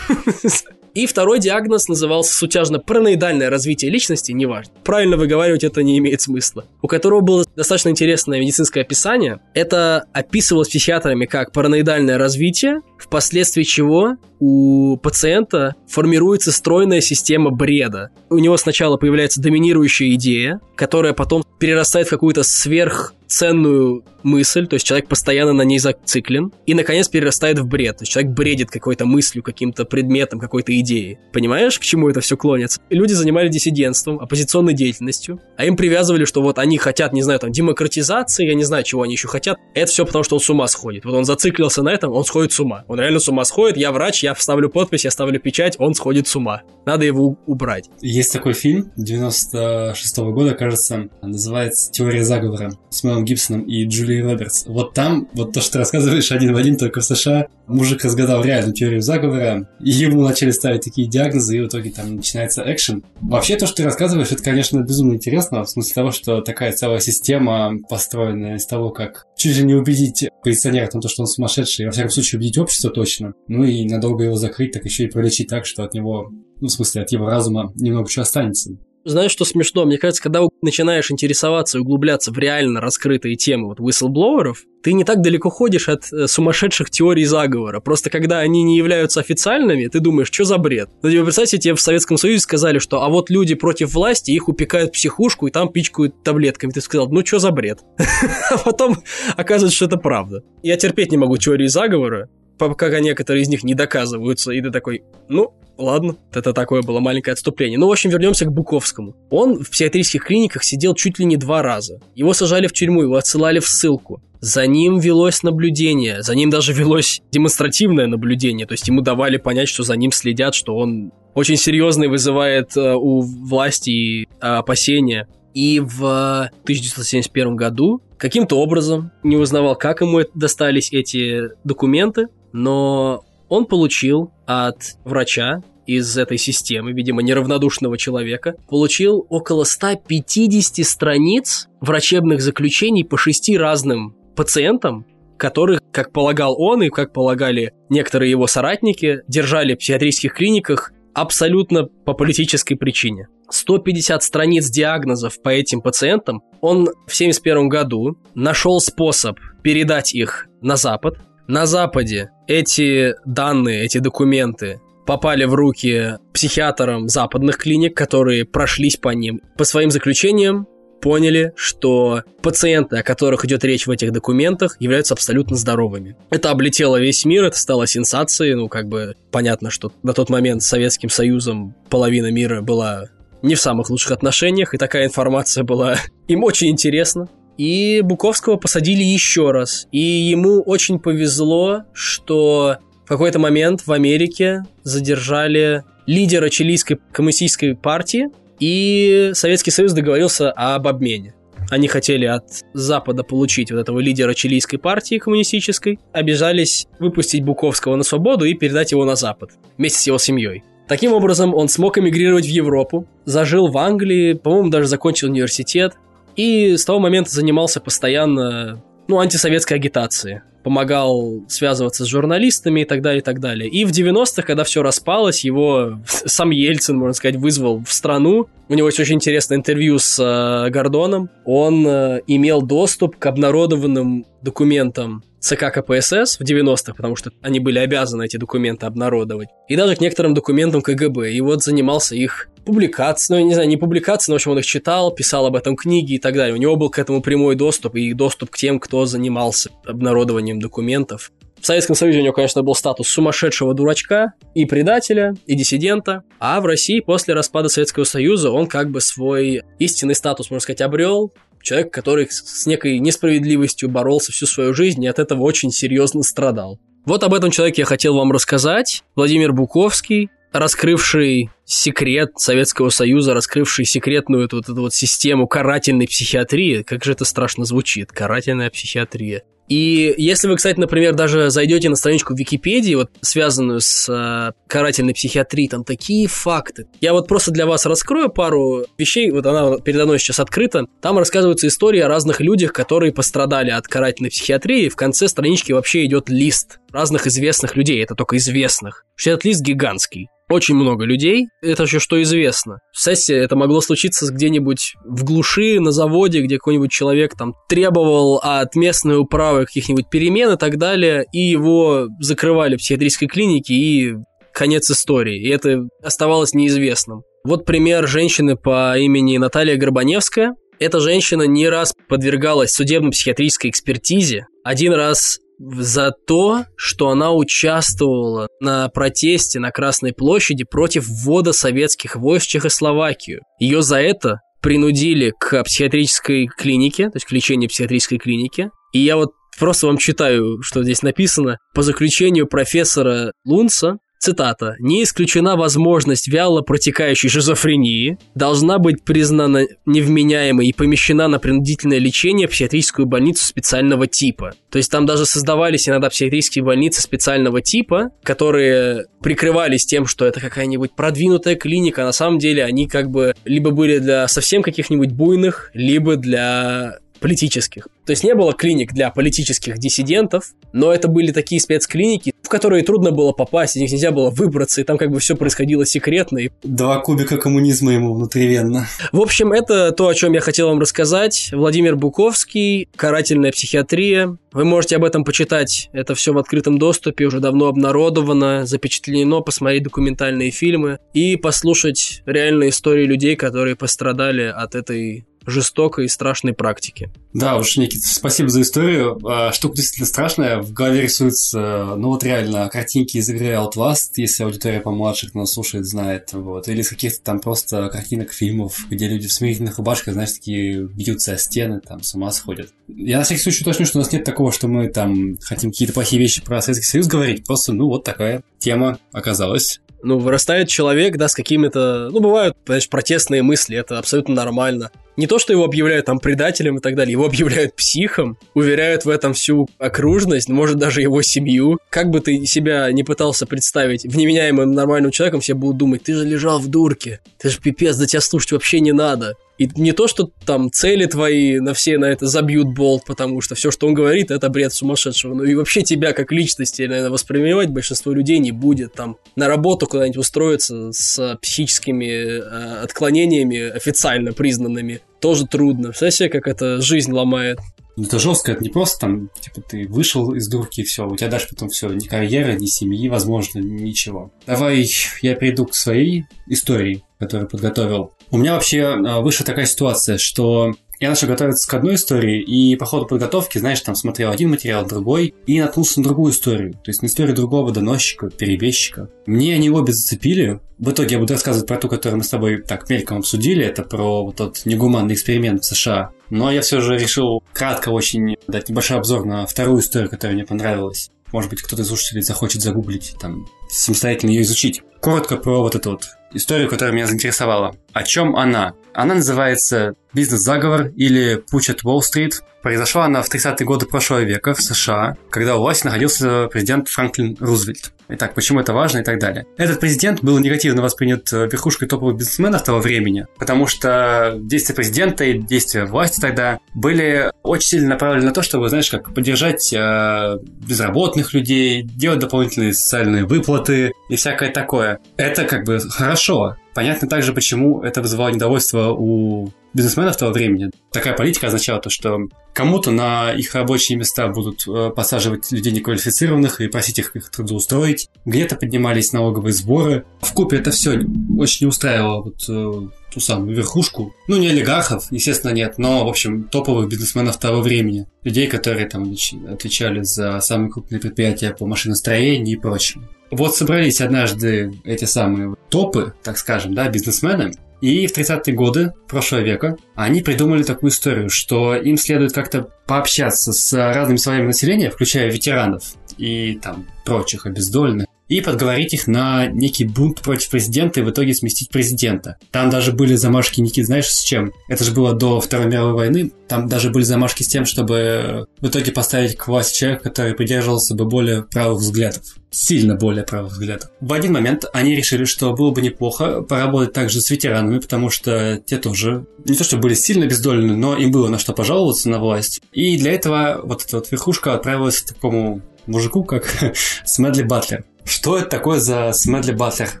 И второй диагноз назывался сутяжно-параноидальное развитие личности, неважно. Правильно выговаривать это не имеет смысла. У которого было достаточно интересное медицинское описание. Это описывалось психиатрами как параноидальное развитие, впоследствии чего у пациента формируется стройная система бреда. У него сначала появляется доминирующая идея, которая потом перерастает в какую-то сверхценную мысль, то есть человек постоянно на ней зациклен, и, наконец, перерастает в бред. То есть человек бредит какой-то мыслью, каким-то предметом, какой-то идеей. Понимаешь, к чему это все клонится? Люди занимались диссидентством, оппозиционной деятельностью, а им привязывали, что вот они хотят, не знаю, там, демократизации, я не знаю, чего они еще хотят. Это все потому, что он с ума сходит. Вот он зациклился на этом, он сходит с ума. Он реально с ума сходит, я врач, я вставлю подпись, я ставлю печать, он сходит с ума. Надо его убрать. Есть такой фильм 96 -го года, кажется, называется «Теория заговора» с Мелом Гибсоном и Джулией Робертс. Вот там, вот то, что ты рассказываешь один в один, только в США, мужик разгадал реальную теорию заговора, и ему начали ставить такие диагнозы, и в итоге там начинается экшен. Вообще, то, что ты рассказываешь, это, конечно, безумно интересно, в смысле того, что такая целая система построена из того, как чуть ли не убедить позиционера в том, что он сумасшедший, во всяком случае убедить общество точно, ну и надолго его закрыть, так еще и пролечить так, что от него, ну, в смысле, от его разума немного чего останется. Знаешь, что смешно? Мне кажется, когда начинаешь интересоваться и углубляться в реально раскрытые темы вот whistleбловеров, ты не так далеко ходишь от э, сумасшедших теорий заговора. Просто когда они не являются официальными, ты думаешь, что за бред? Ну, тебе представьте, тебе в Советском Союзе сказали, что а вот люди против власти, их упекают в психушку и там пичкают таблетками. Ты сказал, ну что за бред? А потом оказывается, что это правда. Я терпеть не могу теории заговора, пока некоторые из них не доказываются, и ты такой, ну, ладно, это такое было маленькое отступление. Ну, в общем, вернемся к Буковскому. Он в психиатрических клиниках сидел чуть ли не два раза. Его сажали в тюрьму, его отсылали в ссылку. За ним велось наблюдение, за ним даже велось демонстративное наблюдение, то есть ему давали понять, что за ним следят, что он очень серьезный, вызывает э, у власти опасения. И в 1971 году каким-то образом, не узнавал, как ему достались эти документы, но он получил от врача из этой системы, видимо, неравнодушного человека, получил около 150 страниц врачебных заключений по шести разным пациентам, которых, как полагал он и как полагали некоторые его соратники, держали в психиатрических клиниках абсолютно по политической причине. 150 страниц диагнозов по этим пациентам, он в 1971 году нашел способ передать их на Запад. На Западе эти данные, эти документы попали в руки психиатрам западных клиник, которые прошлись по ним. По своим заключениям поняли, что пациенты, о которых идет речь в этих документах, являются абсолютно здоровыми. Это облетело весь мир, это стало сенсацией, ну, как бы понятно, что на тот момент с Советским Союзом половина мира была не в самых лучших отношениях, и такая информация была им очень интересна. И Буковского посадили еще раз. И ему очень повезло, что в какой-то момент в Америке задержали лидера чилийской коммунистической партии, и Советский Союз договорился об обмене. Они хотели от Запада получить вот этого лидера чилийской партии коммунистической, обижались выпустить Буковского на свободу и передать его на Запад вместе с его семьей. Таким образом, он смог эмигрировать в Европу, зажил в Англии, по-моему, даже закончил университет, и с того момента занимался постоянно ну, антисоветской агитацией помогал связываться с журналистами и так далее, и так далее. И в 90-х, когда все распалось, его сам Ельцин, можно сказать, вызвал в страну. У него есть очень интересное интервью с э, Гордоном. Он э, имел доступ к обнародованным документам ЦК КПСС в 90-х, потому что они были обязаны эти документы обнародовать, и даже к некоторым документам КГБ. И вот занимался их публикацией, ну, не знаю, не публикацией, но, в общем, он их читал, писал об этом книги и так далее. У него был к этому прямой доступ и доступ к тем, кто занимался обнародованием документов. В Советском Союзе у него, конечно, был статус сумасшедшего дурачка и предателя, и диссидента, а в России после распада Советского Союза он как бы свой истинный статус, можно сказать, обрел, человек, который с некой несправедливостью боролся всю свою жизнь и от этого очень серьезно страдал. Вот об этом человеке я хотел вам рассказать. Владимир Буковский, раскрывший секрет Советского Союза, раскрывший секретную эту, вот эту вот систему карательной психиатрии. Как же это страшно звучит, карательная психиатрия. И если вы, кстати, например, даже зайдете на страничку Википедии, вот связанную с э, карательной психиатрией, там такие факты. Я вот просто для вас раскрою пару вещей, вот она передо мной сейчас открыта. Там рассказываются истории о разных людях, которые пострадали от карательной психиатрии. В конце странички вообще идет лист разных известных людей, это только известных. Этот лист гигантский очень много людей. Это еще что известно. Кстати, это могло случиться где-нибудь в глуши, на заводе, где какой-нибудь человек там требовал от местной управы каких-нибудь перемен и так далее, и его закрывали в психиатрической клинике, и конец истории. И это оставалось неизвестным. Вот пример женщины по имени Наталья Горбаневская. Эта женщина не раз подвергалась судебно-психиатрической экспертизе. Один раз за то, что она участвовала на протесте на Красной площади против ввода советских войск в Чехословакию. Ее за это принудили к психиатрической клинике, то есть к лечению психиатрической клинике. И я вот просто вам читаю, что здесь написано. По заключению профессора Лунца, Цитата. «Не исключена возможность вяло протекающей шизофрении, должна быть признана невменяемой и помещена на принудительное лечение в психиатрическую больницу специального типа». То есть там даже создавались иногда психиатрические больницы специального типа, которые прикрывались тем, что это какая-нибудь продвинутая клиника, а на самом деле они как бы либо были для совсем каких-нибудь буйных, либо для политических. То есть не было клиник для политических диссидентов, но это были такие спецклиники, в которые трудно было попасть, из них нельзя было выбраться, и там как бы все происходило секретно. Два кубика коммунизма ему внутривенно. В общем, это то, о чем я хотел вам рассказать. Владимир Буковский, карательная психиатрия. Вы можете об этом почитать, это все в открытом доступе, уже давно обнародовано, запечатлено, посмотреть документальные фильмы и послушать реальные истории людей, которые пострадали от этой жестокой и страшной практики. Да, уж, Никит, спасибо за историю. А, штука действительно страшная. В голове рисуются, ну вот реально, картинки из игры Outlast, если аудитория помладше, кто нас слушает, знает. Вот. Или из каких-то там просто картинок фильмов, где люди в смирительных рубашках, знаешь, такие бьются о стены, там с ума сходят. Я на всякий случай уточню, что у нас нет такого, что мы там хотим какие-то плохие вещи про Советский Союз говорить. Просто, ну, вот такая тема оказалась. Ну, вырастает человек, да, с какими-то... Ну, бывают, понимаешь, протестные мысли, это абсолютно нормально. Не то, что его объявляют там предателем и так далее, его объявляют психом, уверяют в этом всю окружность, может даже его семью. Как бы ты себя не пытался представить в невменяемым нормальным человеком, все будут думать, ты же лежал в дурке, ты же пипец, да тебя слушать вообще не надо. И не то, что там цели твои на все на это забьют болт, потому что все, что он говорит, это бред сумасшедшего. Ну и вообще тебя как личности, наверное, воспринимать большинство людей не будет. Там на работу куда-нибудь устроиться с психическими э, отклонениями официально признанными тоже трудно. Представляешь себе, как это жизнь ломает. Ну, это жестко, это не просто там, типа, ты вышел из дурки все, у тебя дальше потом все, ни карьера, ни семьи, возможно, ничего. Давай я перейду к своей истории, которую подготовил. У меня вообще а, вышла такая ситуация, что я начал готовиться к одной истории, и по ходу подготовки, знаешь, там смотрел один материал, другой, и наткнулся на другую историю. То есть на историю другого доносчика, перебежчика. Мне они обе зацепили. В итоге я буду рассказывать про ту, которую мы с тобой так мельком обсудили. Это про вот тот негуманный эксперимент в США. Но я все же решил кратко очень дать небольшой обзор на вторую историю, которая мне понравилась. Может быть, кто-то из слушателей захочет загуглить, там, самостоятельно ее изучить. Коротко про вот эту вот историю, которая меня заинтересовала. О чем она? Она называется «Бизнес-заговор» или «Путь от Уолл-стрит». Произошла она в 30-е годы прошлого века в США, когда у власти находился президент Франклин Рузвельт. Итак, почему это важно и так далее. Этот президент был негативно воспринят э, верхушкой топовых бизнесменов того времени, потому что действия президента и действия власти тогда были очень сильно направлены на то, чтобы, знаешь, как поддержать э, безработных людей, делать дополнительные социальные выплаты и всякое такое. Это как бы хорошо. Понятно также, почему это вызывало недовольство у бизнесменов того времени. Такая политика означала то, что кому-то на их рабочие места будут э, посаживать людей неквалифицированных и просить их их трудоустроить. Где-то поднимались налоговые сборы. В купе это все очень не устраивало вот, э, ту самую верхушку. Ну, не олигархов, естественно, нет, но, в общем, топовых бизнесменов того времени. Людей, которые там отвечали за самые крупные предприятия по машиностроению и прочему. Вот собрались однажды эти самые топы, так скажем, да, бизнесмены, и в 30-е годы прошлого века они придумали такую историю, что им следует как-то пообщаться с разными слоями населения, включая ветеранов и там прочих обездоленных, и подговорить их на некий бунт против президента и в итоге сместить президента. Там даже были замашки, Ники, знаешь, с чем? Это же было до Второй мировой войны. Там даже были замашки с тем, чтобы в итоге поставить к власти человека, который придерживался бы более правых взглядов. Сильно более правых взглядов. В один момент они решили, что было бы неплохо поработать также с ветеранами, потому что те тоже не то, что были сильно бездольны, но им было на что пожаловаться на власть. И для этого вот эта вот верхушка отправилась к такому мужику, как Смедли Батлер. Что это такое за Смедли Батлер?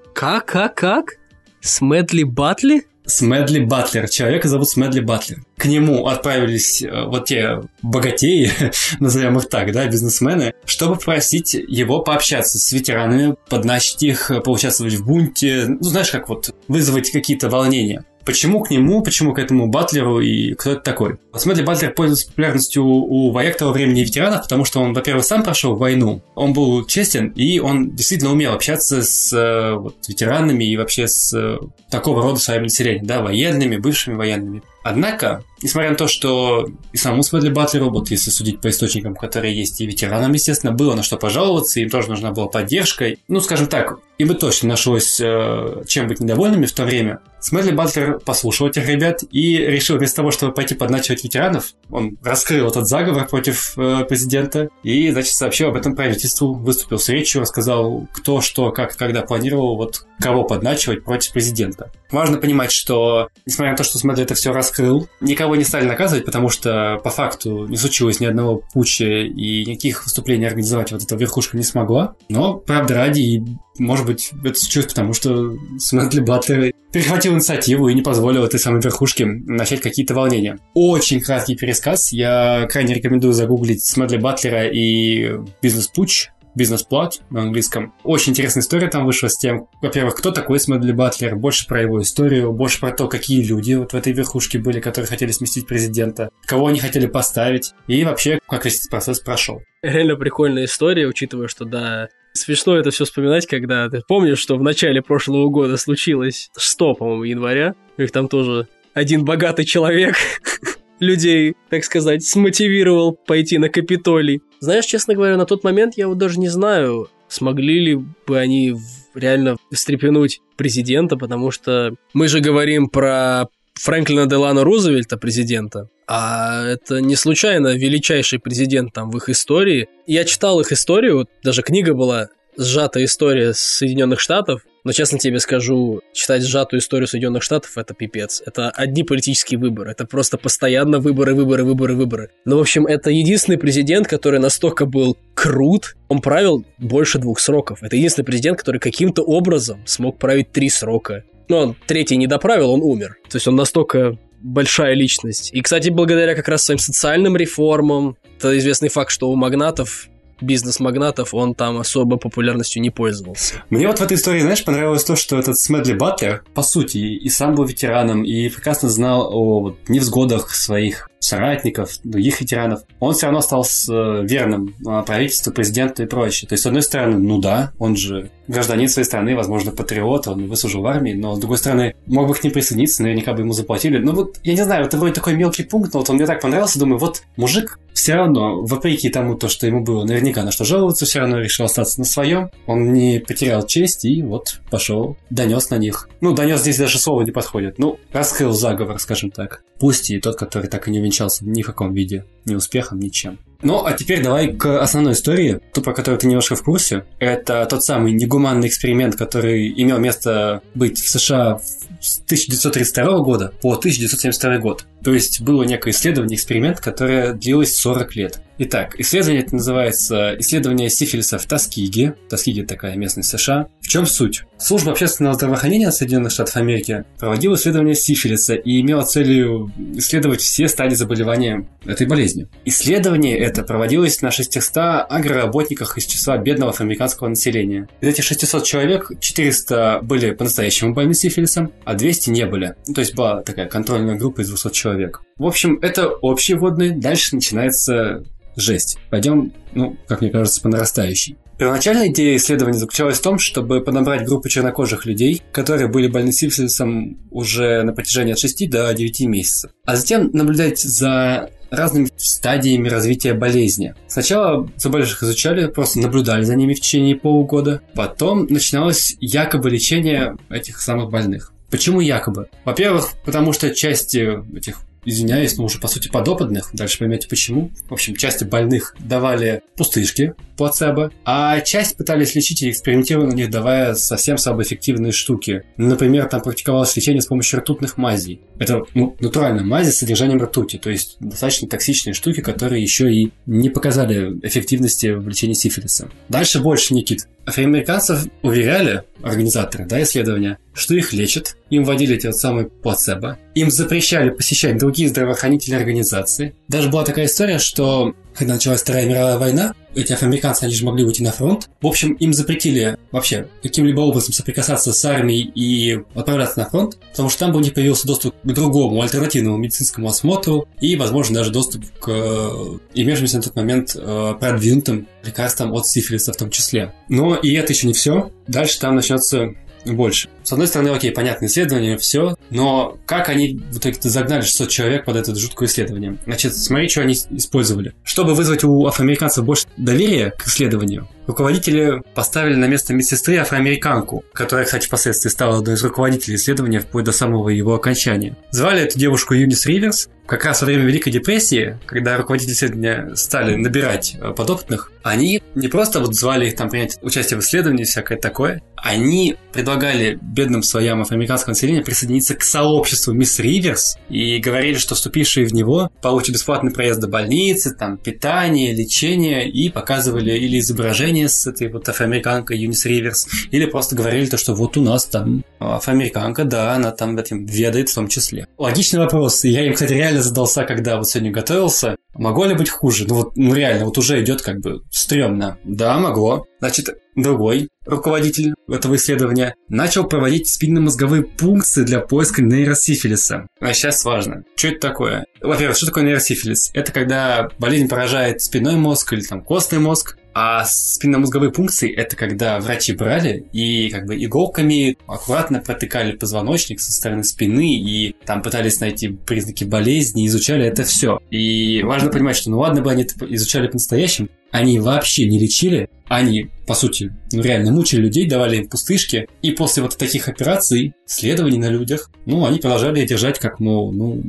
Как, как, как? Смедли Батли? Смедли Батлер. Человека зовут Смедли Батлер. К нему отправились э, вот те богатеи, назовем их так, да, бизнесмены, чтобы попросить его пообщаться с ветеранами, подначить их, поучаствовать в бунте, ну, знаешь, как вот вызвать какие-то волнения. Почему к нему, почему к этому Батлеру и кто это такой? Смедли Батлер пользуется популярностью у вояк того времени ветеранов, потому что он, во-первых, сам прошел войну, он был честен, и он действительно умел общаться с э, вот, ветеранами и вообще с э, такого рода своим населением, да, военными, бывшими военными. Однако, несмотря на то, что и самому Смедли Батлеру, вот если судить по источникам, которые есть, и ветеранам, естественно, было на что пожаловаться, им тоже нужна была поддержка. Ну, скажем так, им бы точно нашлось э, чем быть недовольными в то время. Смедли Батлер послушал этих ребят и решил вместо того, чтобы пойти подначивать ветеранов, он раскрыл этот заговор против э, президента и, значит, сообщил об этом правительству, выступил с речью, рассказал, кто, что, как, когда планировал, вот кого подначивать против президента. Важно понимать, что, несмотря на то, что Смедли это все раскрыл, никого не стали наказывать, потому что по факту не случилось ни одного путча и никаких выступлений организовать вот эта верхушка не смогла. Но, правда ради, может быть, это случилось потому, что Смедли Батлер перехватил инициативу и не позволил этой самой верхушке начать какие-то волнения. Очень краткий пересказ. Я крайне рекомендую загуглить Смедли Батлера и бизнес-путь бизнес-плат на английском. Очень интересная история там вышла с тем, во-первых, кто такой Смедли Батлер, больше про его историю, больше про то, какие люди вот в этой верхушке были, которые хотели сместить президента, кого они хотели поставить, и вообще, как весь процесс прошел. Реально прикольная история, учитывая, что, да, смешно это все вспоминать, когда ты помнишь, что в начале прошлого года случилось 100, по-моему, января, их там тоже один богатый человек людей, так сказать, смотивировал пойти на Капитолий. Знаешь, честно говоря, на тот момент я вот даже не знаю, смогли ли бы они реально встрепенуть президента, потому что мы же говорим про Фрэнклина Делана Рузвельта, президента, а это не случайно величайший президент там в их истории. Я читал их историю, вот даже книга была сжатая история Соединенных Штатов, но честно тебе скажу, читать сжатую историю Соединенных Штатов это пипец. Это одни политические выборы. Это просто постоянно выборы, выборы, выборы, выборы. Ну, в общем, это единственный президент, который настолько был крут. Он правил больше двух сроков. Это единственный президент, который каким-то образом смог править три срока. Ну, он третий не доправил, он умер. То есть он настолько большая личность. И, кстати, благодаря как раз своим социальным реформам, это известный факт, что у магнатов бизнес-магнатов, он там особо популярностью не пользовался. Мне вот в этой истории, знаешь, понравилось то, что этот Смедли Батлер, по сути, и сам был ветераном, и прекрасно знал о вот, невзгодах своих соратников, других ветеранов, он все равно остался э, верным э, правительству, президенту и прочее. То есть, с одной стороны, ну да, он же гражданин своей страны, возможно, патриот, он выслужил в армии, но, с другой стороны, мог бы к ним присоединиться, наверняка бы ему заплатили. Ну вот, я не знаю, это вроде такой мелкий пункт, но вот он мне так понравился, думаю, вот мужик все равно, вопреки тому, то, что ему было наверняка на что жаловаться, все равно решил остаться на своем. Он не потерял честь и вот пошел, донес на них. Ну, донес здесь даже слово не подходит. Ну, раскрыл заговор, скажем так. Пусть и тот, который так и не увенчался ни в каком виде, ни успехом, ничем. Ну, а теперь давай к основной истории, ту, про которую ты немножко в курсе. Это тот самый негуманный эксперимент, который имел место быть в США с 1932 года по 1972 год. То есть было некое исследование, эксперимент, которое длилось 40 лет. Итак, исследование это называется «Исследование сифилиса в Тоскиге». Тоскиге такая местность США. В чем суть? Служба общественного здравоохранения Соединенных Штатов Америки проводила исследование сифилиса и имела целью исследовать все стадии заболевания этой болезнью. Исследование это проводилось на 600 агроработниках из числа бедного афроамериканского населения. Из этих 600 человек 400 были по-настоящему больны сифилисом, а 200 не были. Ну, то есть была такая контрольная группа из 200 человек. В общем, это общий водный. Дальше начинается жесть. Пойдем, ну, как мне кажется, по нарастающей. Первоначальная идея исследования заключалась в том, чтобы подобрать группу чернокожих людей, которые были больны сифилисом уже на протяжении от 6 до 9 месяцев, а затем наблюдать за разными стадиями развития болезни. Сначала заболевших изучали, просто наблюдали за ними в течение полугода. Потом начиналось якобы лечение этих самых больных. Почему якобы? Во-первых, потому что части этих извиняюсь, но уже по сути подопытных, дальше поймете почему. В общем, части больных давали пустышки, плацебо, а часть пытались лечить и экспериментировали на них, давая совсем слабоэффективные штуки. Например, там практиковалось лечение с помощью ртутных мазей. Это ну, натуральная мази с содержанием ртути, то есть достаточно токсичные штуки, которые еще и не показали эффективности в лечении сифилиса. Дальше больше, Никит. Афроамериканцев уверяли, организаторы да, исследования, что их лечат, им вводили эти вот самые плацебо, им запрещали посещать другие здравоохранительные организации. Даже была такая история, что когда началась Вторая мировая война, эти афроамериканцы, они же могли уйти на фронт. В общем, им запретили вообще каким-либо образом соприкасаться с армией и отправляться на фронт, потому что там бы у них появился доступ к другому альтернативному медицинскому осмотру и, возможно, даже доступ к э, имевшимся на тот момент э, продвинутым лекарствам от сифилиса в том числе. Но и это еще не все. Дальше там начнется больше. С одной стороны, окей, понятное исследование, все, но как они в итоге загнали 600 человек под это жуткое исследование? Значит, смотри, что они использовали. Чтобы вызвать у афроамериканцев больше доверия к исследованию, руководители поставили на место медсестры афроамериканку, которая, кстати, впоследствии стала одной из руководителей исследования вплоть до самого его окончания. Звали эту девушку Юнис Риверс. Как раз во время Великой депрессии, когда руководители исследования стали набирать э, подопытных, они не просто вот звали их там принять участие в исследовании, всякое такое, они предлагали бедным слоям афроамериканского населения присоединиться к сообществу Мисс Риверс и говорили, что вступившие в него получат бесплатный проезд до больницы, там, питание, лечение и показывали или изображение с этой вот афроамериканкой Юнис Риверс, или просто говорили то, что вот у нас там афроамериканка, да, она там этим ведает в том числе. Логичный вопрос. Я им, кстати, реально задался, когда вот сегодня готовился. Могло ли быть хуже? Ну вот, ну реально, вот уже идет как бы стрёмно. Да, могло. Значит, другой руководитель этого исследования начал проводить спинномозговые пункции для поиска нейросифилиса. А сейчас важно. Что это такое? Во-первых, что такое нейросифилис? Это когда болезнь поражает спинной мозг или там костный мозг, А спинномозговые пункции – это когда врачи брали и как бы иголками аккуратно протыкали позвоночник со стороны спины и там пытались найти признаки болезни, изучали это все. И важно понимать, что ну ладно бы они это изучали по-настоящему, они вообще не лечили, они, по сути, ну реально мучили людей, давали им пустышки, и после вот таких операций, исследований на людях, ну, они продолжали держать как, мол, ну,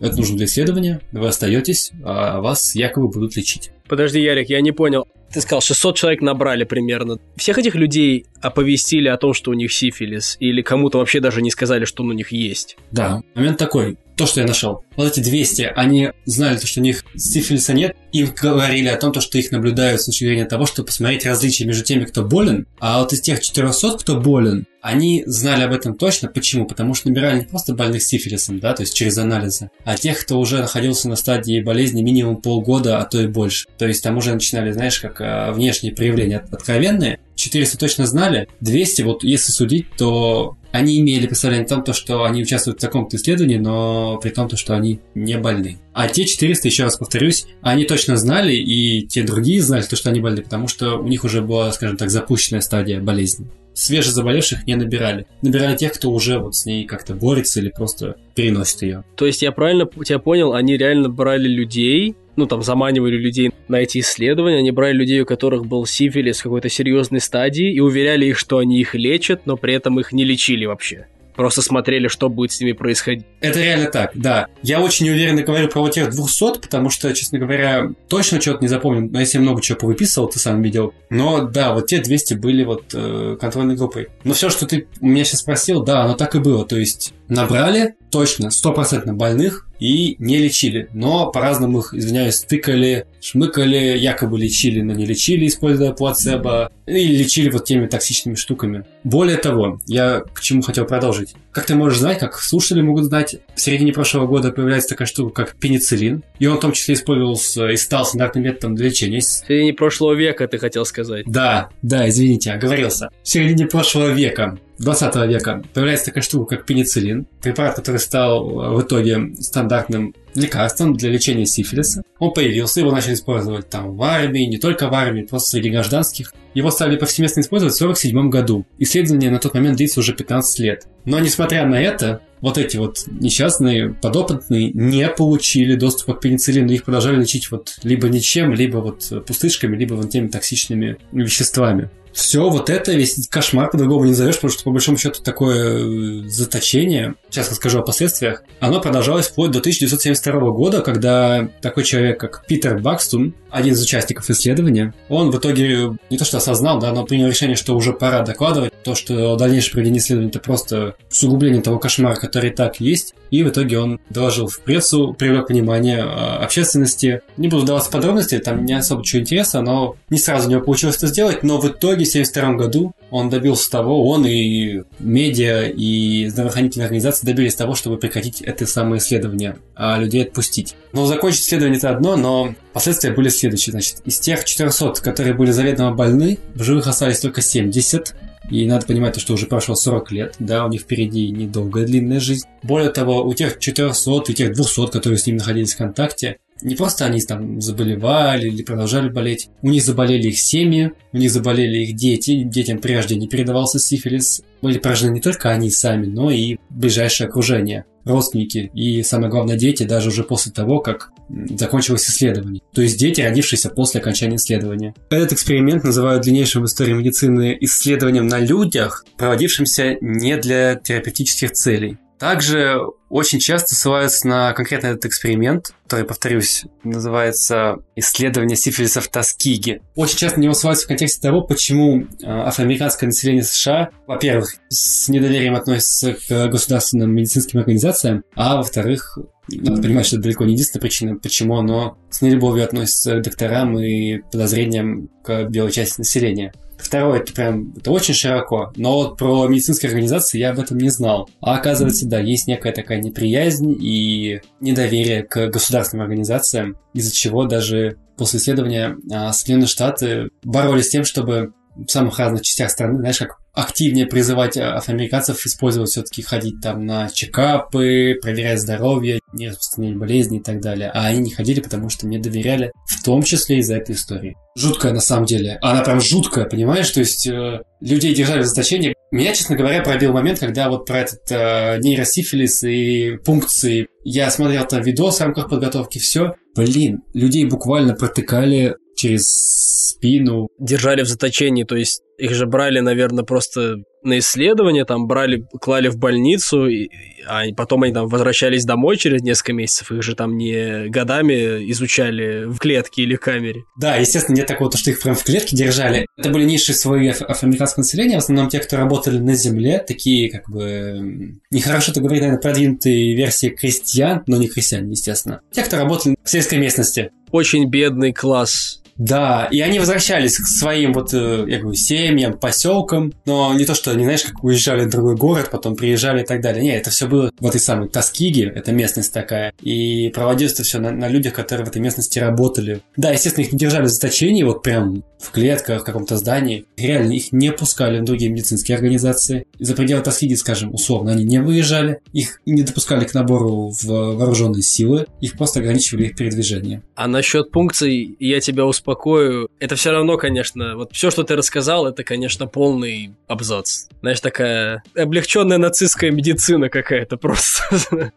это нужно для исследования, вы остаетесь, а вас якобы будут лечить. Подожди, Ярик, я не понял. Ты сказал, 600 человек набрали примерно. Всех этих людей оповестили о том, что у них сифилис, или кому-то вообще даже не сказали, что он у них есть? Да, момент такой то, что я нашел. Вот эти 200, они знали, то, что у них сифилиса нет, им говорили о том, то, что их наблюдают с точки зрения того, чтобы посмотреть различия между теми, кто болен. А вот из тех 400, кто болен, они знали об этом точно. Почему? Потому что набирали не просто больных сифилисом, да, то есть через анализы, а тех, кто уже находился на стадии болезни минимум полгода, а то и больше. То есть там уже начинали, знаешь, как а, внешние проявления откровенные. 400 точно знали, 200, вот если судить, то они имели представление о том, то, что они участвуют в таком-то исследовании, но при том, то, что они не больны. А те 400, еще раз повторюсь, они точно знали, и те другие знали, то, что они больны, потому что у них уже была, скажем так, запущенная стадия болезни. Свежезаболевших не набирали. Набирали тех, кто уже вот с ней как-то борется или просто переносит ее. То есть я правильно тебя понял, они реально брали людей, ну, там, заманивали людей на эти исследования, они брали людей, у которых был сифилис какой-то серьезной стадии, и уверяли их, что они их лечат, но при этом их не лечили вообще. Просто смотрели, что будет с ними происходить. Это реально так, да. Я очень уверенно говорю про вот тех 200, потому что, честно говоря, точно что-то не запомнил. Но если я много чего повыписывал, ты сам видел. Но да, вот те 200 были вот э, контрольной группой. Но все, что ты меня сейчас спросил, да, оно так и было. То есть набрали точно, стопроцентно больных, и не лечили. Но по-разному их, извиняюсь, тыкали, шмыкали, якобы лечили, но не лечили, используя плацебо, и лечили вот теми токсичными штуками. Более того, я к чему хотел продолжить. Как ты можешь знать, как слушатели могут знать, в середине прошлого года появляется такая штука, как пенициллин, и он в том числе использовался и стал стандартным методом для лечения. В середине прошлого века, ты хотел сказать. Да, да, извините, оговорился. В середине прошлого века 20 века появляется такая штука, как пенициллин, препарат, который стал в итоге стандартным лекарством для лечения сифилиса. Он появился, его начали использовать там в армии, не только в армии, просто среди гражданских. Его стали повсеместно использовать в 1947 году. Исследование на тот момент длится уже 15 лет. Но несмотря на это, вот эти вот несчастные подопытные не получили доступа к пенициллину, их продолжали лечить вот либо ничем, либо вот пустышками, либо вот теми токсичными веществами все вот это, весь кошмар по-другому не назовешь, потому что по большому счету такое э, заточение, сейчас расскажу о последствиях, оно продолжалось вплоть до 1972 года, когда такой человек, как Питер Бакстун, один из участников исследования, он в итоге не то что осознал, да, но принял решение, что уже пора докладывать, то, что дальнейшее проведение исследования это просто усугубление того кошмара, который и так есть, и в итоге он доложил в прессу, привлек внимание а, общественности. Не буду даваться подробности, там не особо чего интересно, но не сразу у него получилось это сделать, но в итоге 1972 году он добился того, он и медиа, и здравоохранительные организации добились того, чтобы прекратить это самое исследование, а людей отпустить. Но закончить исследование это одно, но последствия были следующие. Значит, из тех 400, которые были заведомо больны, в живых остались только 70, и надо понимать, что уже прошло 40 лет, да, у них впереди недолгая длинная жизнь. Более того, у тех 400 и тех 200, которые с ними находились в контакте, не просто они там заболевали или продолжали болеть, у них заболели их семьи, у них заболели их дети, детям прежде не передавался сифилис, были поражены не только они сами, но и ближайшее окружение, родственники и, самое главное, дети даже уже после того, как закончилось исследование. То есть дети, родившиеся после окончания исследования. Этот эксперимент называют длиннейшим в истории медицины исследованием на людях, проводившимся не для терапевтических целей. Также очень часто ссылаются на конкретно этот эксперимент, который, повторюсь, называется «Исследование сифилиса в Тоскиге». Очень часто на него ссылаются в контексте того, почему э, афроамериканское население США, во-первых, с недоверием относится к государственным медицинским организациям, а во-вторых, надо понимать, что это далеко не единственная причина, почему оно с нелюбовью относится к докторам и подозрениям к белой части населения. Второе, это прям, это очень широко. Но вот про медицинские организации я об этом не знал. А оказывается, да, есть некая такая неприязнь и недоверие к государственным организациям, из-за чего даже после исследования а, Соединенные Штаты боролись с тем, чтобы в самых разных частях страны, знаешь, как активнее призывать афроамериканцев использовать все-таки ходить там на чекапы, проверять здоровье, не распространять болезни и так далее. А они не ходили, потому что не доверяли, в том числе из-за этой истории. Жуткая на самом деле. Она прям жуткая, понимаешь? То есть э, людей держали в заточении. Меня, честно говоря, пробил момент, когда вот про этот э, нейросифилис и пункции я смотрел там видос в рамках подготовки, все. Блин, людей буквально протыкали через спину. Держали в заточении, то есть их же брали, наверное, просто на исследование, там брали, клали в больницу, и, а потом они там возвращались домой через несколько месяцев, их же там не годами изучали в клетке или камере. Да, естественно, нет такого, что их прям в клетке держали. Это были низшие слои афроамериканского населения, в основном те, кто работали на земле, такие как бы... Нехорошо это говорить, наверное, продвинутые версии крестьян, но не крестьян, естественно. Те, кто работали в сельской местности. Очень бедный класс да, и они возвращались к своим вот, э, я говорю, семьям, поселкам, но не то, что они, знаешь, как уезжали в другой город, потом приезжали и так далее. Нет, это все было в этой самой Таскиге, это местность такая, и проводилось это все на, на людях, которые в этой местности работали. Да, естественно, их не держали в заточении, вот прям в клетках, в каком-то здании. Реально, их не пускали в другие медицинские организации. За пределы Таскиги, скажем, условно, они не выезжали, их не допускали к набору в вооруженные силы, их просто ограничивали их передвижение. А насчет пункций я тебя успокоил успокою. Это все равно, конечно, вот все, что ты рассказал, это, конечно, полный абзац. Знаешь, такая облегченная нацистская медицина какая-то просто.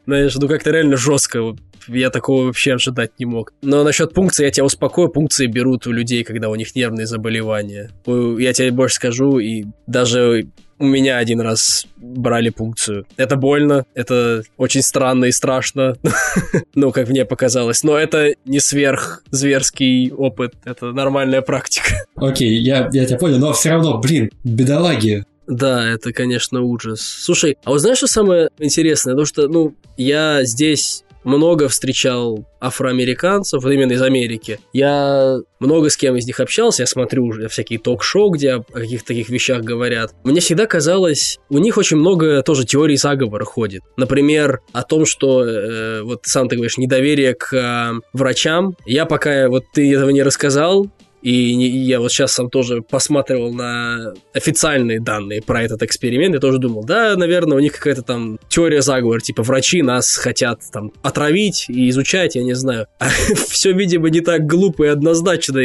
Знаешь, ну как-то реально жестко. Я такого вообще ожидать не мог. Но насчет пункции я тебя успокою. Пункции берут у людей, когда у них нервные заболевания. Я тебе больше скажу, и даже у меня один раз брали пункцию. Это больно, это очень странно и страшно, ну, как мне показалось. Но это не сверхзверский опыт, это нормальная практика. Окей, я, я тебя понял, но все равно, блин, бедолаги, да, это, конечно, ужас. Слушай, а вот знаешь, что самое интересное? То, что, ну, я здесь много встречал афроамериканцев, именно из Америки. Я много с кем из них общался, я смотрю уже всякие ток-шоу, где о каких-то таких вещах говорят. Мне всегда казалось, у них очень много тоже теорий заговора ходит. Например, о том, что, э, вот сам ты говоришь, недоверие к э, врачам. Я пока вот ты этого не рассказал, и я вот сейчас сам тоже посматривал на официальные данные про этот эксперимент и тоже думал, да, наверное, у них какая-то там теория заговора, типа врачи нас хотят там отравить и изучать, я не знаю. А все, видимо, не так глупо и однозначно.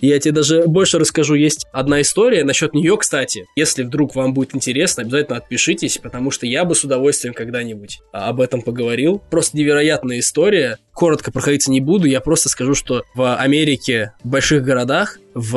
я тебе даже больше расскажу. Есть одна история насчет нее, кстати. Если вдруг вам будет интересно, обязательно отпишитесь, потому что я бы с удовольствием когда-нибудь об этом поговорил. Просто невероятная история. Коротко проходиться не буду, я просто скажу, что в Америке, в больших городах городах в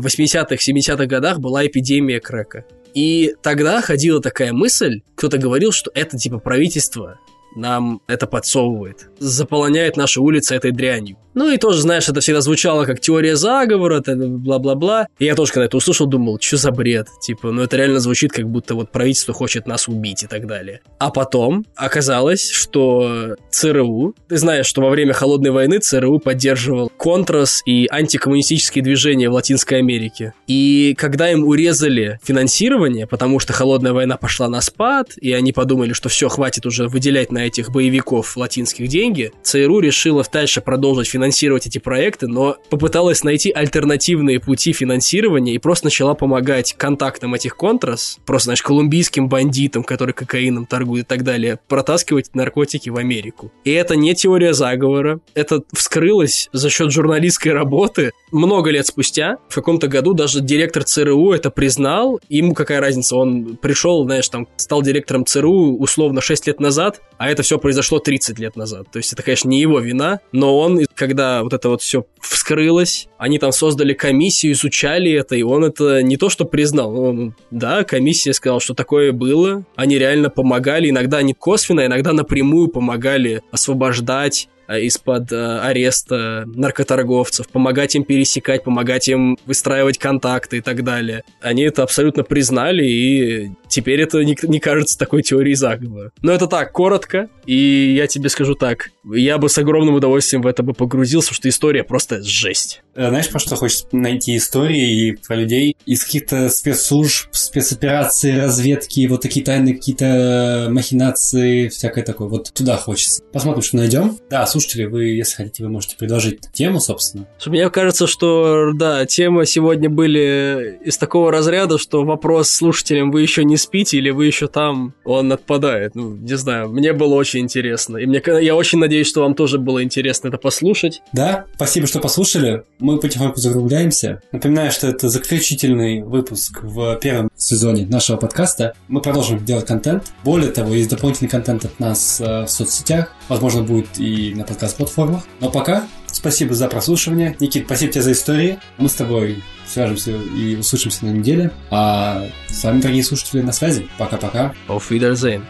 80-х, 70-х годах была эпидемия крека. И тогда ходила такая мысль, кто-то говорил, что это типа правительство нам это подсовывает, заполоняет наши улицы этой дрянью. Ну и тоже, знаешь, это всегда звучало как теория заговора, бла-бла-бла. И я тоже, когда это услышал, думал, что за бред? Типа, ну это реально звучит, как будто вот правительство хочет нас убить и так далее. А потом оказалось, что ЦРУ, ты знаешь, что во время Холодной войны ЦРУ поддерживал контрас и антикоммунистические движения в Латинской Америке. И когда им урезали финансирование, потому что Холодная война пошла на спад, и они подумали, что все, хватит уже выделять на этих боевиков латинских деньги, ЦРУ решила дальше продолжить финансирование финансировать эти проекты, но попыталась найти альтернативные пути финансирования и просто начала помогать контактам этих контрас, просто, знаешь, колумбийским бандитам, которые кокаином торгуют и так далее, протаскивать наркотики в Америку. И это не теория заговора, это вскрылось за счет журналистской работы. Много лет спустя, в каком-то году даже директор ЦРУ это признал, ему какая разница, он пришел, знаешь, там, стал директором ЦРУ условно 6 лет назад, а это все произошло 30 лет назад. То есть это, конечно, не его вина, но он, когда вот это вот все вскрылось, они там создали комиссию, изучали это, и он это не то что признал, он, да, комиссия сказала, что такое было, они реально помогали, иногда не косвенно, иногда напрямую помогали освобождать из-под э, ареста наркоторговцев, помогать им пересекать, помогать им выстраивать контакты и так далее. Они это абсолютно признали, и теперь это не, кажется такой теорией заговора. Но это так, коротко, и я тебе скажу так, я бы с огромным удовольствием в это бы погрузился, что история просто жесть. Э, знаешь, про что хочешь найти истории и про людей из каких-то спецслужб, спецопераций, разведки, вот такие тайные какие-то махинации, всякое такое. Вот туда хочется. Посмотрим, что найдем. Да, слушатели, вы, если хотите, вы можете предложить тему, собственно. Мне кажется, что, да, темы сегодня были из такого разряда, что вопрос слушателям, вы еще не спите или вы еще там, он отпадает. Ну, не знаю, мне было очень интересно. И мне, я очень надеюсь, что вам тоже было интересно это послушать. Да, спасибо, что послушали. Мы потихоньку закругляемся. Напоминаю, что это заключительный выпуск в первом сезоне нашего подкаста. Мы продолжим делать контент. Более того, есть дополнительный контент от нас э, в соцсетях. Возможно, будет и на подкаст-платформах. Но пока спасибо за прослушивание. Никит, спасибо тебе за истории. Мы с тобой свяжемся и услышимся на неделе. А с вами, дорогие слушатели, на связи. Пока-пока. Auf Wiedersehen.